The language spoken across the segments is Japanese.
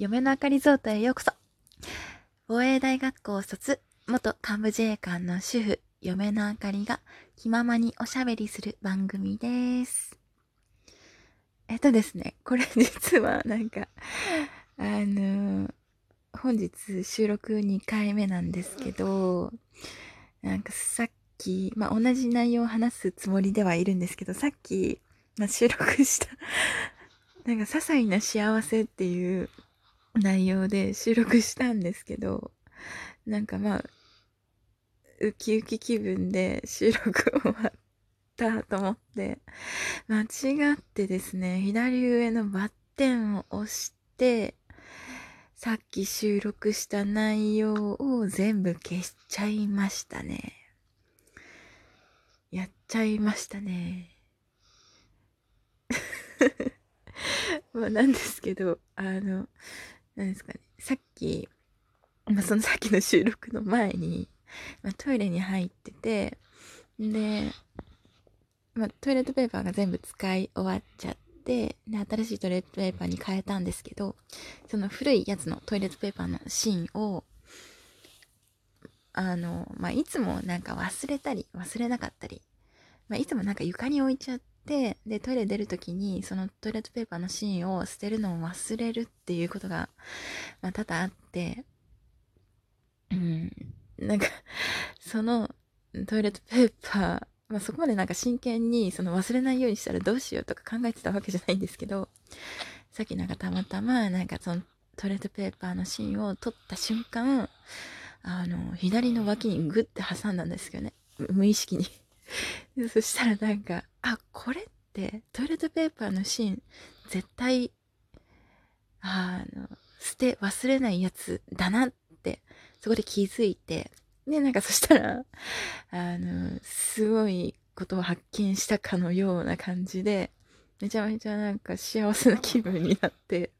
嫁のあかりゾートへようこそ。防衛大学校卒、元幹部自衛官の主婦、嫁のあかりが気ままにおしゃべりする番組です。えっとですね、これ実はなんか、あの、本日収録2回目なんですけど、なんかさっき、まあ、同じ内容を話すつもりではいるんですけど、さっき、まあ、収録したなんか、些細な幸せっていう内容で収録したんですけど、なんかまあ、ウキウキ気分で収録終わったと思って、間違ってですね、左上のバッテンを押して、さっき収録した内容を全部消しちゃいましたね。やっちゃいましたね。まあなんですけど、あの、なんですかね、さっき、まあそのさっきの収録の前に、まあ、トイレに入ってて、で、まあ、トイレットペーパーが全部使い終わっちゃって、で、新しいトイレットペーパーに変えたんですけど、その古いやつのトイレットペーパーの芯を、あの、まあ、いつもなんか忘れたり、忘れなかったり、まあ、いつもなんか床に置いちゃって、で、トイレ出るときに、そのトイレットペーパーの芯を捨てるのを忘れるっていうことが、まあ、多々あって、うん、なんかそのトイレットペーパー、まあ、そこまでなんか真剣にその忘れないようにしたらどうしようとか考えてたわけじゃないんですけど、さっきなんかたまたまなんかそのトイレットペーパーの芯を取った瞬間、あの、左の脇にグッて挟んだんですけどね。無意識に。そしたらなんか、あ、これってトイレットペーパーの芯、絶対、あの、捨て忘れないやつだなって、そこで気づいて、で、なんかそしたら、あの、すごいことを発見したかのような感じで、めちゃめちゃなんか幸せな気分になって、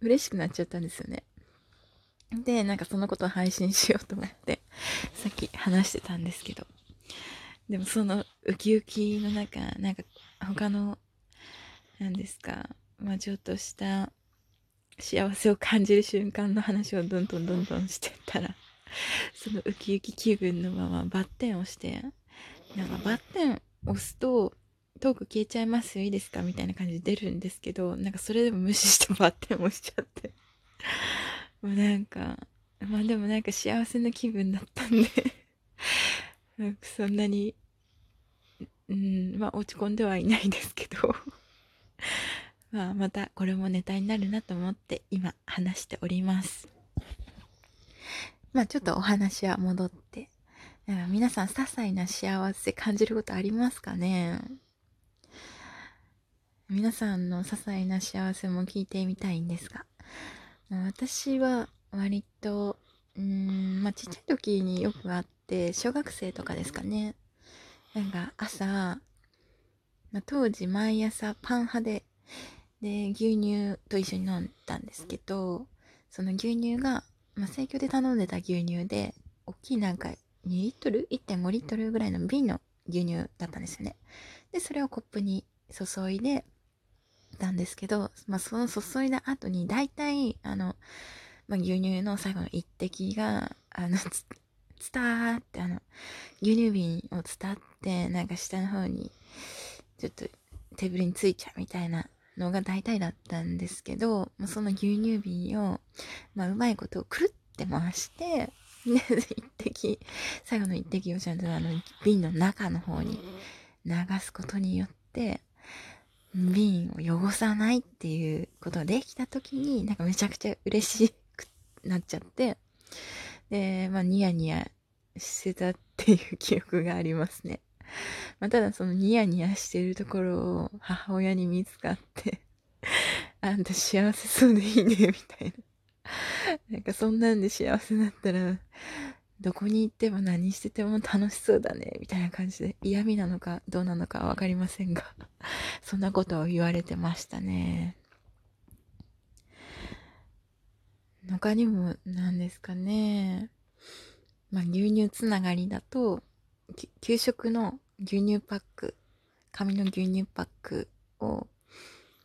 嬉しくなっちゃったんですよね。で、なんかそのことを配信しようと思って、さっき話してたんですけど。でもそのウキウキの中、なんか他の、何ですか、まあちょっとした幸せを感じる瞬間の話をどんどんどんどんしてったら、そのウキウキ気分のままバッテンをして、なんかバッテン押すと、トーク消えちゃいますよ、いいですか？みたいな感じで出るんですけど、なんかそれでも無視して バッテン押しちゃって。もうなんか、まあでもなんか幸せな気分だったんで。そんなに、うん、まあ落ち込んではいないですけど。まあまたこれもネタになるなと思って今話しております。まあちょっとお話は戻って、皆さん些細な幸せ感じることありますかね？皆さんの些細な幸せも聞いてみたいんですが、私は割と、うん、まあちっちゃい時によくあって、小学生とかですかね。なんか朝、当時毎朝パン派で、で、牛乳と一緒に飲んだんですけど、その牛乳が、まあ、生協で頼んでた牛乳で、大きいなんか2リットル ?1.5 リットルぐらいの瓶の牛乳だったんですよね。で、それをコップに注いでたんですけど、ま、その注いだ後に、大体、あの、ま、牛乳の最後の一滴が、あの、つ、つたーって、あの、牛乳瓶を伝って、なんか下の方に、ちょっとテーブルについちゃうみたいなのが大体だったんですけど、その牛乳瓶を、まあ、うまいことをくるって回して、一滴、最後の一滴をちゃんとあの瓶の中の方に流すことによって、瓶を汚さないっていうことができた時に、なんかめちゃくちゃ嬉しくなっちゃって、で、まあニヤニヤしてたっていう記憶がありますね。まあ、ただそのニヤニヤしてるところを母親に見つかって あんた幸せそうでいいね、みたいな。なんかそんなんで幸せだったら、どこに行っても何してても楽しそうだね、みたいな感じで嫌味なのかどうなのかわかりませんがそんなことを言われてましたね。他にも何ですかね。まあ牛乳つながりだと、給食の牛乳パック、紙の牛乳パックを、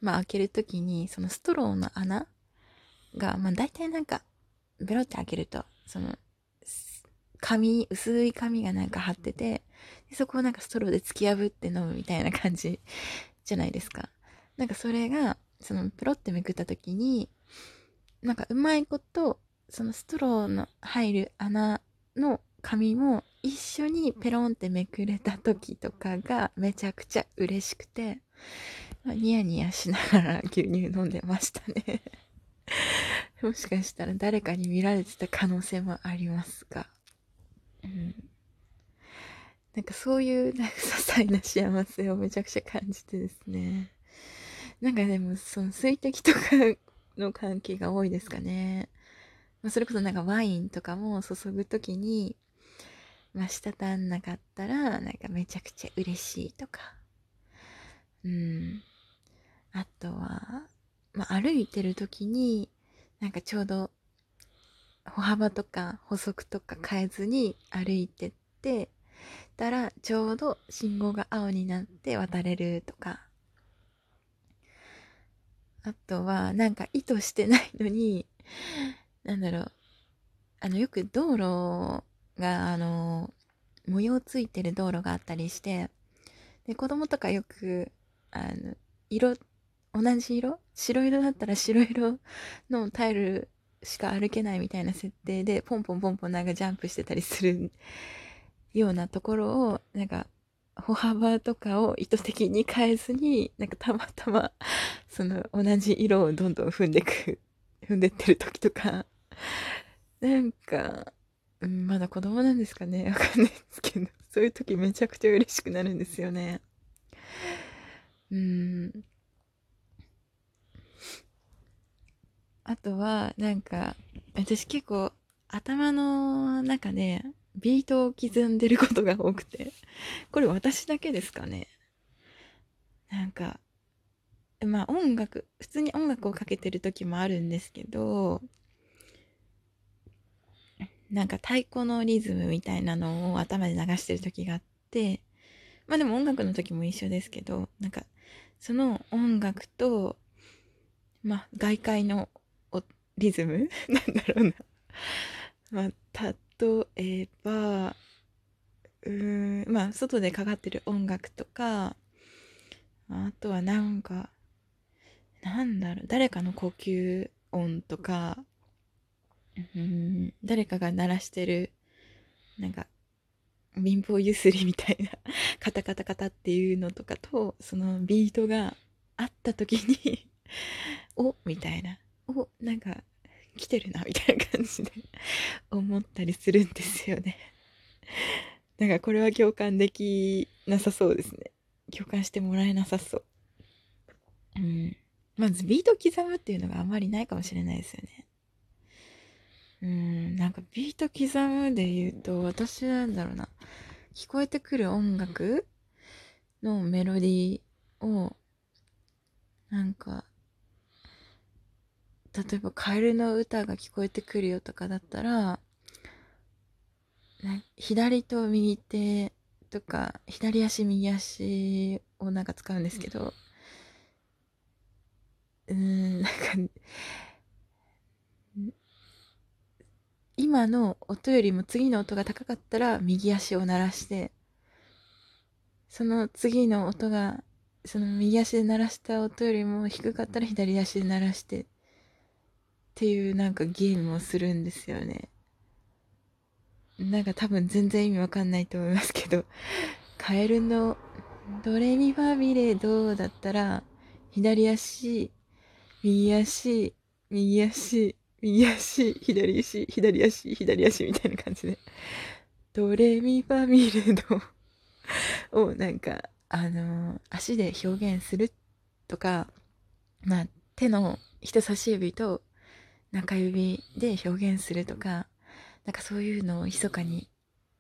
まあ開けるときに、そのストローの穴が、まあ大体なんか、ベロって開けると、その、紙、薄い紙がなんか貼ってて、そこをなんかストローで突き破って飲むみたいな感じじゃないですか。なんかそれが、そのプロってめくった時に、なんかうまいこと、そのストローの入る穴の紙も一緒にペロンってめくれた時とかがめちゃくちゃ嬉しくて、まあ、ニヤニヤしながら牛乳飲んでましたね もしかしたら誰かに見られてた可能性もありますが。うん。なんかそういうなんか些細な幸せをめちゃくちゃ感じてですね。なんかでもその水滴とかの関係が多いですかね。まあ、それこそなんかワインとかも注ぐときに、まあ、滴んなかったら、なんかめちゃくちゃ嬉しいとか。うん。あとは、まあ、歩いてるときに、なんかちょうど、歩幅とか補足とか変えずに歩いてってたら、ちょうど信号が青になって渡れるとか。あとは、なんか意図してないのに、なんだろう、あの、よく道路が、あの、模様ついてる道路があったりして、で、子供とかよく、あの、色、同じ色？白色だったら白色のタイルしか歩けないみたいな設定で、ポンポンポンポンなんかジャンプしてたりするようなところを、なんか、歩幅とかを意図的に変えずに、なんかたまたま、その同じ色をどんどん踏んでく、踏んでってる時とか、なんか、うん、まだ子供なんですかね？わかんないですけど、そういう時めちゃくちゃ嬉しくなるんですよね。うん。あとは、なんか、私結構頭の中でビートを刻んでることが多くて、これ私だけですかね。なんか、まあ音楽、普通に音楽をかけてる時もあるんですけど、なんか太鼓のリズムみたいなのを頭で流してる時があって、まあでも音楽の時も一緒ですけど、なんかその音楽と、まあ外界のリズム？なんだろうな。まあ、例えば、うーん、まあ外でかかってる音楽とか、あとはなんか、なんだろう、誰かの呼吸音とか、うん誰かが鳴らしてるなんか貧乏ゆすりみたいなカタカタカタっていうのとかとそのビートがあった時に おみたいなおなんか来てるなみたいな感じで。たりするんですよね。なんかこれは共感できなさそうですね。共感してもらえなさそう。うん。まずビート刻むっていうのがあんまりないかもしれないですよね。うん、なんかビート刻むで言うと、私なんだろうな、聞こえてくる音楽のメロディーを、なんか、例えばカエルの歌が聞こえてくるよとかだったら、左と右手とか、左足右足をなんか使うんですけど、うーん、なんか、今の音よりも次の音が高かったら右足を鳴らしてその次の音がその右足で鳴らした音よりも低かったら左足で鳴らしてっていうなんかゲームをするんですよねなんか多分全然意味わかんないと思いますけどカエルのドレミファミレドだったら左足右足右足右足、左足、左足、左足みたいな感じで、ドレミファミレド をなんか、あのー、足で表現するとか、まあ、手の人差し指と中指で表現するとか、なんかそういうのを密かに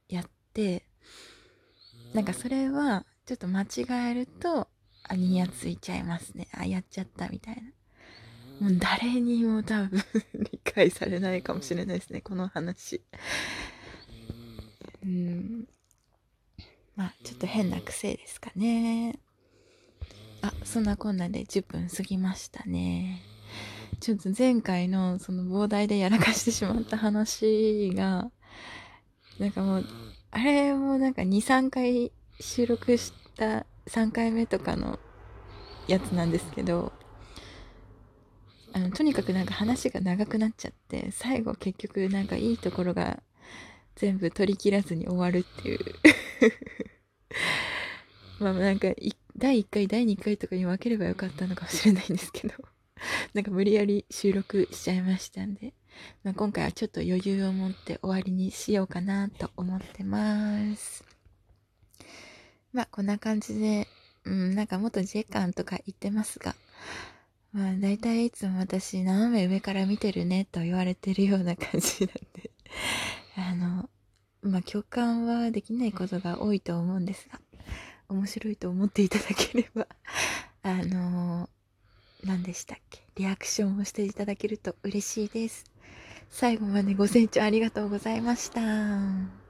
やって、なんかそれはちょっと間違えると、あ、にやついちゃいますね。あ、やっちゃったみたいな。もう誰にも多分理解されないかもしれないですね、この話。うん。まあ、ちょっと変な癖ですかね。あ、そんなこんなで10分過ぎましたね。ちょっと前回のその膨大でやらかしてしまった話が、なんかもう、あれもなんか2、3回収録した3回目とかのやつなんですけど、あの、とにかくなんか話が長くなっちゃって、最後結局なんかいいところが全部取り切らずに終わるっていう。まあなんか、第1回、第2回とかに分ければよかったのかもしれないんですけど。なんか無理やり収録しちゃいましたんで、まあ、今回はちょっと余裕を持って終わりにしようかなと思ってます。まあこんな感じで、うん、なんかもっとジェカンとか言ってますが、まあ大体いつも私斜め上から見てるねと言われてるような感じなんで。あの、まあ共感はできないことが多いと思うんですが、面白いと思っていただければ。あの何でしたっけ？リアクションをしていただけると嬉しいです。最後までご清聴ありがとうございました。